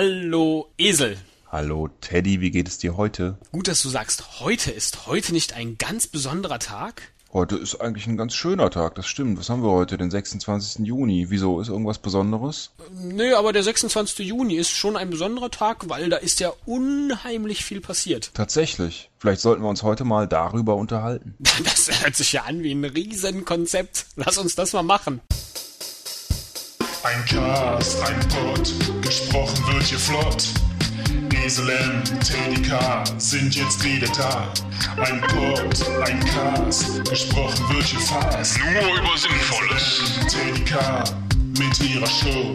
Hallo Esel. Hallo Teddy, wie geht es dir heute? Gut, dass du sagst, heute ist heute nicht ein ganz besonderer Tag? Heute ist eigentlich ein ganz schöner Tag, das stimmt. Was haben wir heute? Den 26. Juni. Wieso? Ist irgendwas Besonderes? Nö, aber der 26. Juni ist schon ein besonderer Tag, weil da ist ja unheimlich viel passiert. Tatsächlich. Vielleicht sollten wir uns heute mal darüber unterhalten. Das hört sich ja an wie ein Riesenkonzept. Lass uns das mal machen. Ein Cast, ein Pod, gesprochen wird hier flott. Esel M, Teddy K sind jetzt wieder da. Ein Pod, ein Cast, gesprochen wird hier fast. Nur über Sinnvolles. Teddy K mit ihrer Show.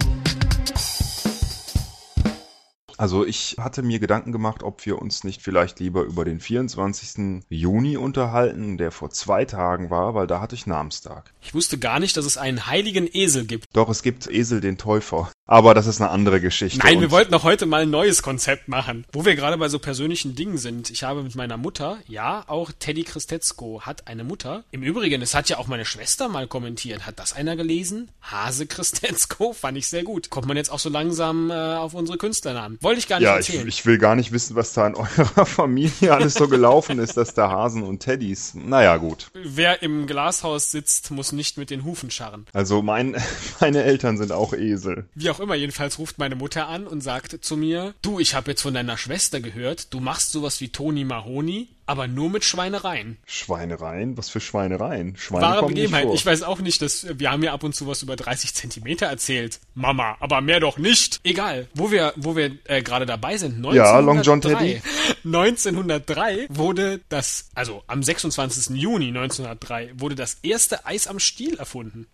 Also ich hatte mir Gedanken gemacht, ob wir uns nicht vielleicht lieber über den 24. Juni unterhalten, der vor zwei Tagen war, weil da hatte ich Namenstag. Ich wusste gar nicht, dass es einen heiligen Esel gibt. Doch, es gibt Esel den Täufer. Aber das ist eine andere Geschichte. Nein, wir wollten doch heute mal ein neues Konzept machen. Wo wir gerade bei so persönlichen Dingen sind. Ich habe mit meiner Mutter, ja, auch Teddy Christetzko hat eine Mutter. Im Übrigen, es hat ja auch meine Schwester mal kommentiert. Hat das einer gelesen? Hase Christetzko fand ich sehr gut. Kommt man jetzt auch so langsam äh, auf unsere Künstlernamen. Wollte ich gar nicht Ja, ich, erzählen. ich will gar nicht wissen, was da in eurer Familie alles so gelaufen ist, dass da Hasen und Teddys. Naja, gut. Wer im Glashaus sitzt, muss nicht mit den Hufen scharren. Also mein, meine Eltern sind auch Esel. Wie auch immer, jedenfalls ruft meine Mutter an und sagt zu mir, du, ich habe jetzt von deiner Schwester gehört, du machst sowas wie Toni Mahoni, aber nur mit Schweinereien. Schweinereien? Was für Schweinereien? Schweine Wahre Begebenheit. Ich weiß auch nicht, dass wir haben ja ab und zu was über 30 Zentimeter erzählt. Mama, aber mehr doch nicht. Egal, wo wir, wo wir äh, gerade dabei sind. 1903, Ja, Long John Teddy. 1903 wurde das, also am 26. Juni 1903 wurde das erste Eis am Stiel erfunden.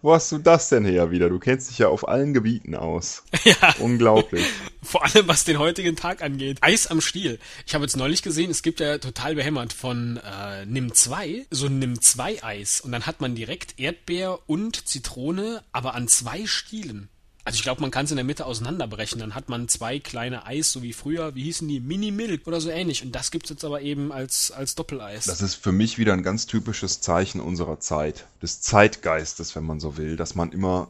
Wo hast du das denn her wieder? Du kennst dich ja auf allen Gebieten aus. Ja. Unglaublich. Vor allem, was den heutigen Tag angeht. Eis am Stiel. Ich habe jetzt neulich gesehen, es gibt ja total behämmert von äh, Nimm 2, so Nimm 2 Eis. Und dann hat man direkt Erdbeer und Zitrone, aber an zwei Stielen. Also ich glaube, man kann es in der Mitte auseinanderbrechen. Dann hat man zwei kleine Eis, so wie früher. Wie hießen die? Mini Milk oder so ähnlich. Und das gibt's jetzt aber eben als, als Doppeleis. Das ist für mich wieder ein ganz typisches Zeichen unserer Zeit. Des Zeitgeistes, wenn man so will. Dass man immer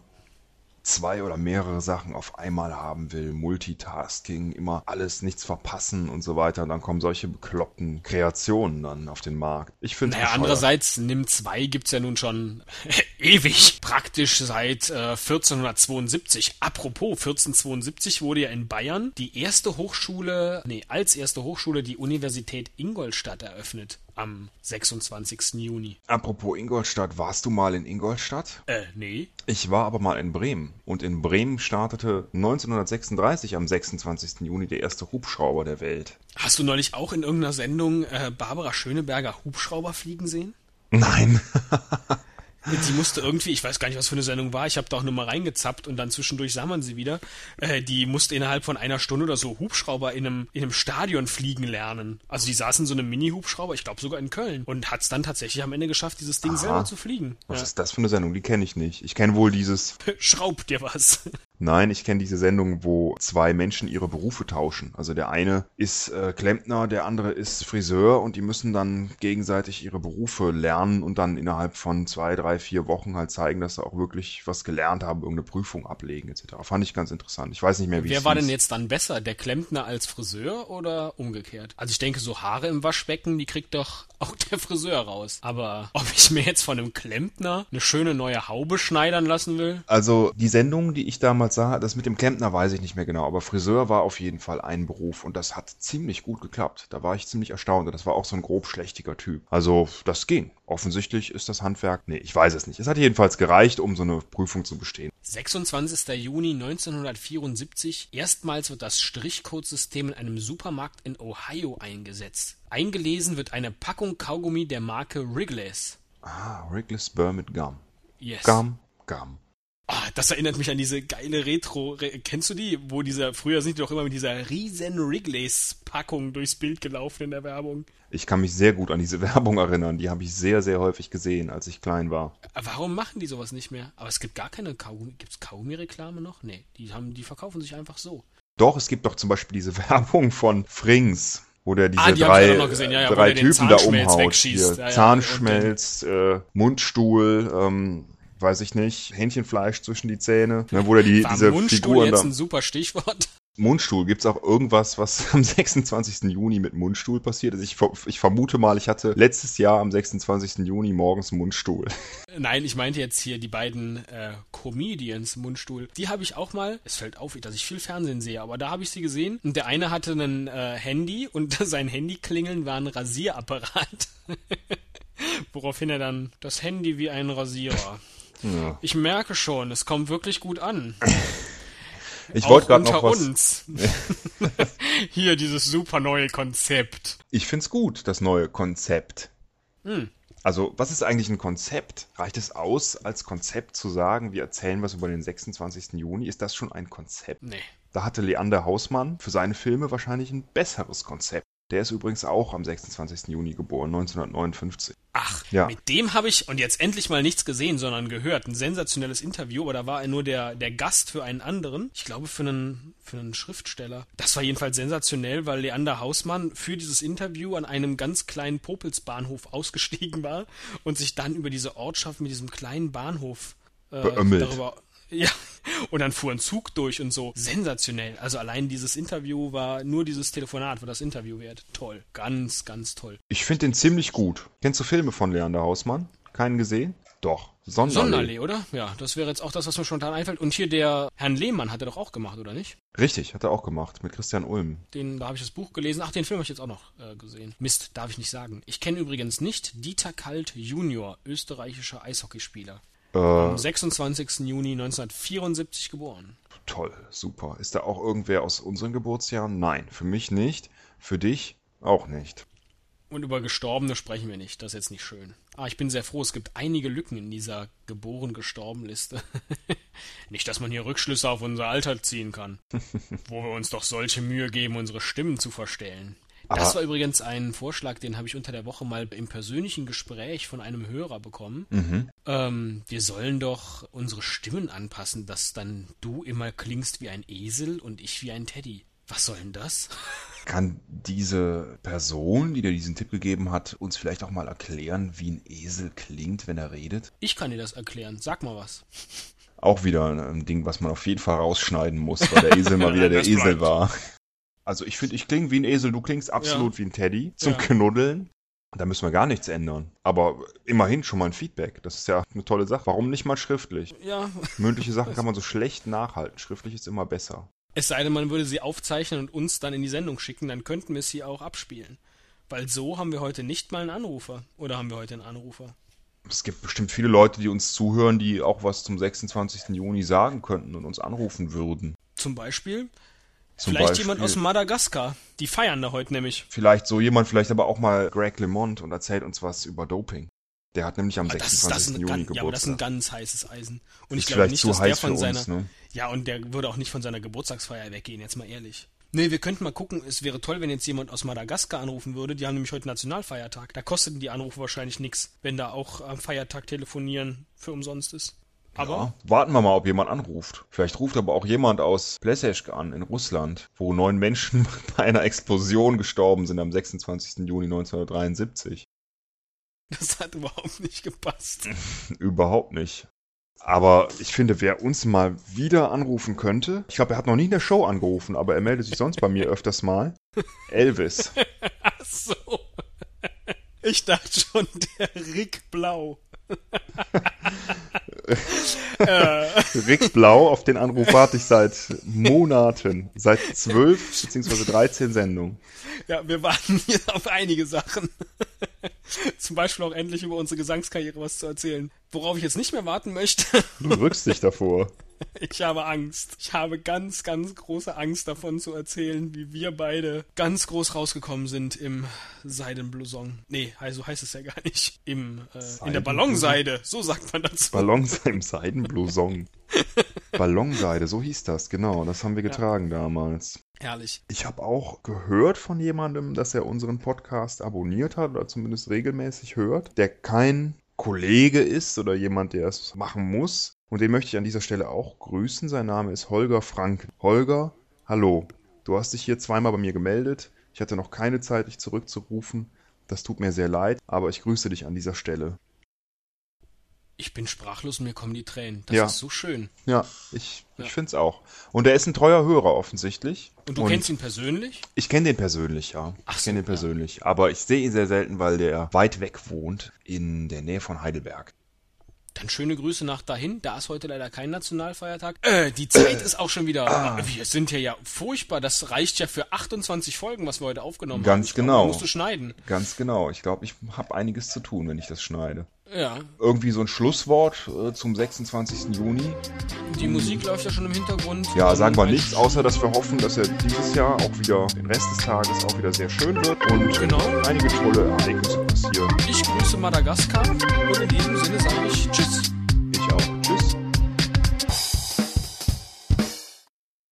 zwei oder mehrere Sachen auf einmal haben will. Multitasking, immer alles, nichts verpassen und so weiter. Dann kommen solche bekloppten Kreationen dann auf den Markt. Ich finde Naja, andererseits, Nimm 2 gibt's ja nun schon ewig. Praktisch seit äh, 1472. Apropos, 1472 wurde ja in Bayern die erste Hochschule, nee, als erste Hochschule die Universität Ingolstadt eröffnet. Am 26. Juni. Apropos Ingolstadt, warst du mal in Ingolstadt? Äh, nee. Ich war aber mal in Bremen. Und in Bremen startete 1936 am 26. Juni der erste Hubschrauber der Welt. Hast du neulich auch in irgendeiner Sendung äh, Barbara Schöneberger Hubschrauber fliegen sehen? Nein. Die musste irgendwie, ich weiß gar nicht, was für eine Sendung war, ich habe da auch nur mal reingezappt und dann zwischendurch sah man sie wieder. Äh, die musste innerhalb von einer Stunde oder so Hubschrauber in einem, in einem Stadion fliegen lernen. Also die saß in so einem Mini-Hubschrauber, ich glaube sogar in Köln. Und hat es dann tatsächlich am Ende geschafft, dieses Ding Aha. selber zu fliegen. Was Ja. ist das für eine Sendung? Die kenne ich nicht. Ich kenne wohl dieses. Schraub dir was. Nein, ich kenne diese Sendung, wo zwei Menschen ihre Berufe tauschen. Also der eine ist äh, Klempner, der andere ist Friseur und die müssen dann gegenseitig ihre Berufe lernen und dann innerhalb von zwei, drei, vier Wochen halt zeigen, dass sie auch wirklich was gelernt haben, irgendeine Prüfung ablegen etc. Fand ich ganz interessant. Ich weiß nicht mehr, wie Wer war hieß. denn jetzt dann besser, der Klempner als Friseur oder umgekehrt? Also ich denke, so Haare im Waschbecken, die kriegt doch auch der Friseur raus. Aber ob ich mir jetzt von einem Klempner eine schöne neue Haube schneidern lassen will? Also die Sendung, die ich damals sah, das mit dem Klempner weiß ich nicht mehr genau, aber Friseur war auf jeden Fall ein Beruf und das hat ziemlich gut geklappt. Da war ich ziemlich erstaunt und das war auch so ein grob schlechtiger Typ. Also das ging. Offensichtlich ist das Handwerk. Nee, ich weiß es nicht. Es hat jedenfalls gereicht, um so eine Prüfung zu bestehen. 26. Juni 1974. Erstmals wird das Strichcodesystem in einem Supermarkt in Ohio eingesetzt. Eingelesen wird eine Packung Kaugummi der Marke Wrigley's. Ah, Wrigley's Burr mit Gum. Yes. Gum, Gum. Ah, das erinnert mich an diese geile Retro. Re kennst du die? Wo dieser, früher sind die doch immer mit dieser riesen Wrigley's Packung durchs Bild gelaufen in der Werbung. Ich kann mich sehr gut an diese Werbung erinnern. Die habe ich sehr, sehr häufig gesehen, als ich klein war. Warum machen die sowas nicht mehr? Aber es gibt gar keine Kaugummi. Gibt's Kaugummi-Reklame noch? Nee, die haben, die verkaufen sich einfach so. Doch, es gibt doch zum Beispiel diese Werbung von Frings, wo der diese Ah, die drei, ja, ja, drei Typen da umhaut. Hier, ja, Zahnschmelz, äh, Mundstuhl, ähm, weiß ich nicht, Hähnchenfleisch zwischen die Zähne, ne, wo der die, War diese Mundstuhl Figuren jetzt da. ein super Stichwort? Mundstuhl, gibt's auch irgendwas, was am 26. Juni mit Mundstuhl passiert ist? Ich, ich vermute mal, ich hatte letztes Jahr am 26. Juni morgens Mundstuhl. Nein, ich meinte jetzt hier die beiden äh, Comedians Mundstuhl. Die habe ich auch mal. Es fällt auf, dass ich viel Fernsehen sehe, aber da habe ich sie gesehen. Und der eine hatte ein äh, Handy und sein Handyklingeln war ein Rasierapparat. Woraufhin er dann das Handy wie ein Rasierer. Ja. Ich merke schon, es kommt wirklich gut an. Ich wollte gerade noch was. uns. Hier dieses super neue Konzept. Ich find's gut, das neue Konzept. Hm. Also, was ist eigentlich ein Konzept? Reicht es aus, als Konzept zu sagen, wir erzählen was über den 26. Juni? Ist das schon ein Konzept? Nee. Da hatte Leander Hausmann für seine Filme wahrscheinlich ein besseres Konzept. Der ist übrigens auch am 26. Juni geboren, 1959. Ach, Ja. mit dem habe ich und jetzt endlich mal nichts gesehen, sondern gehört. Ein sensationelles Interview, aber da war er nur der, der Gast für einen anderen. Ich glaube für einen, für einen Schriftsteller. Das war jedenfalls sensationell, weil Leander Hausmann für dieses Interview an einem ganz kleinen Popelsbahnhof ausgestiegen war und sich dann über diese Ortschaft mit diesem kleinen Bahnhof äh, Beömmelt. darüber. Ja, und dann fuhr ein Zug durch und so. Sensationell. Also allein dieses Interview war nur dieses Telefonat, war das Interview wert. Toll. Ganz, ganz toll. Ich finde den ziemlich gut. Kennst du Filme von Leander Hausmann? Keinen gesehen? Doch. Sonderallee. Sonnenallee, oder? Ja, das wäre jetzt auch das, was mir spontan einfällt. Und hier der Herrn Lehmann hat er doch auch gemacht, oder nicht? Richtig, hat er auch gemacht, mit Christian Ulm. Den, da habe ich das Buch gelesen. Ach, den Film habe ich jetzt auch noch äh, gesehen. Mist, darf ich nicht sagen. Ich kenne übrigens nicht Dieter Kalt Junior, österreichischer Eishockeyspieler. Äh, Am 26. Juni 1974 geboren. toll, super. Ist da auch irgendwer aus unseren Geburtsjahren? Nein, für mich nicht. Für dich auch nicht. Und über Gestorbene sprechen wir nicht. Das ist jetzt nicht schön. Ah, ich bin sehr froh, es gibt einige Lücken in dieser geboren-gestorben-Liste. nicht, dass man hier Rückschlüsse auf unser Alter ziehen kann. wo wir uns doch solche Mühe geben, unsere Stimmen zu verstellen. Das war übrigens ein Vorschlag, den habe ich unter der Woche mal im persönlichen Gespräch von einem Hörer bekommen. Mhm. Ähm, wir sollen doch unsere Stimmen anpassen, dass dann du immer klingst wie ein Esel und ich wie ein Teddy. Was soll denn das? Kann diese Person, die dir diesen Tipp gegeben hat, uns vielleicht auch mal erklären, wie ein Esel klingt, wenn er redet? Ich kann dir das erklären. Sag mal was. Auch wieder ein Ding, was man auf jeden Fall rausschneiden muss, weil der Esel mal wieder der Esel bleibt. war. Also ich finde, ich klinge wie ein Esel, du klingst absolut wie ein Teddy zum Ja. Knuddeln. Da müssen wir gar nichts ändern. Aber immerhin schon mal ein Feedback. Das ist ja eine tolle Sache. Warum nicht mal schriftlich? Ja, Mündliche Sachen kann man so schlecht nachhalten. Schriftlich ist immer besser. Es sei denn, man würde sie aufzeichnen und uns dann in die Sendung schicken, dann könnten wir sie auch abspielen. Weil so haben wir heute nicht mal einen Anrufer. Oder haben wir heute einen Anrufer? Es gibt bestimmt viele Leute, die uns zuhören, die auch was zum 26. Juni sagen könnten und uns anrufen würden. Zum Beispiel? Vielleicht Beispiel- jemand aus Madagaskar. Die feiern da heute nämlich. Vielleicht so jemand, vielleicht aber auch mal Greg LeMond und erzählt uns was über Doping. Der hat nämlich am Ah, Das, 26. das, ist ein Juni ganz, ja, aber das ist ein Geburtstag. ganz heißes Eisen. Und ich Ist glaube vielleicht nicht, zu dass der von seiner. uns, ne? Ja, und der würde auch nicht von seiner Geburtstagsfeier weggehen, jetzt mal ehrlich. Nee, wir könnten mal gucken, es wäre toll, wenn jetzt jemand aus Madagaskar anrufen würde. Die haben nämlich heute Nationalfeiertag. Da kosteten die Anrufe wahrscheinlich nichts, wenn da auch am Feiertag telefonieren für umsonst ist. Aber Ja, warten wir mal, ob jemand anruft. Vielleicht ruft aber auch jemand aus Plesesk an in Russland, wo neun Menschen bei einer Explosion gestorben sind am 26. Juni 1973. das hat überhaupt nicht gepasst. Überhaupt nicht. Aber ich finde, wer uns mal wieder anrufen könnte, ich glaube, er hat noch nie in der Show angerufen, aber er meldet sich sonst bei mir öfters mal. Elvis. Ach so. Ich dachte schon, der Rick Blau. Rick Blau, auf den Anruf warte ich seit Monaten. Seit zwölf beziehungsweise 13 Sendungen. Ja, wir warten hier auf einige Sachen. Zum Beispiel auch endlich über unsere Gesangskarriere was zu erzählen. Worauf ich jetzt nicht mehr warten möchte, Du drückst dich davor. ich habe Angst. Ich habe ganz, ganz große Angst davon zu erzählen, wie wir beide ganz groß rausgekommen sind im Seidenblouson. Nee, so heißt es ja gar nicht. Im, äh, in der? Ballonseide, so sagt man dazu. Ballonseide im Seidenblouson. Ballonseide, so hieß das, genau. Das haben wir getragen damals. Herrlich. Ich habe auch gehört von jemandem, dass er unseren Podcast abonniert hat oder zumindest regelmäßig hört, der kein Kollege ist oder jemand, der es machen muss. Und den möchte ich an dieser Stelle auch grüßen. Sein Name ist Holger Frank. Holger, hallo. Du hast dich hier zweimal bei mir gemeldet. Ich hatte noch keine Zeit, dich zurückzurufen. Das tut mir sehr leid, aber ich grüße dich an dieser Stelle. Ich bin sprachlos und mir kommen die Tränen. Das Ja. ist so schön. Ja, ich, Ja. ich finde es auch. Und er ist ein treuer Hörer offensichtlich. Und du kennst ihn persönlich? Ich kenne den persönlich, ja. Ach ich so, kenne den ja. persönlich. Aber ich sehe ihn sehr selten, weil der weit weg wohnt, in der Nähe von Heidelberg. Dann schöne Grüße nach dahin. Da ist heute leider kein Nationalfeiertag. Äh, die Zeit ist auch schon wieder. Ah. Wir sind hier ja furchtbar. Das reicht ja für 28 Folgen, was wir heute aufgenommen haben. Ganz Ich glaub, genau. da musst du schneiden. Ganz genau. Ich glaube, ich habe einiges zu tun, wenn ich das schneide. Ja. Irgendwie so ein Schlusswort äh, zum 26. Juni. Die Musik läuft ja schon im Hintergrund. Ja, sagen wir nichts, außer dass wir hoffen, dass er dieses Jahr auch wieder den Rest des Tages auch wieder sehr schön wird und Genau. einige tolle Ereignisse passieren. Ich grüße Madagaskar und in diesem Sinne sage ich Tschüss.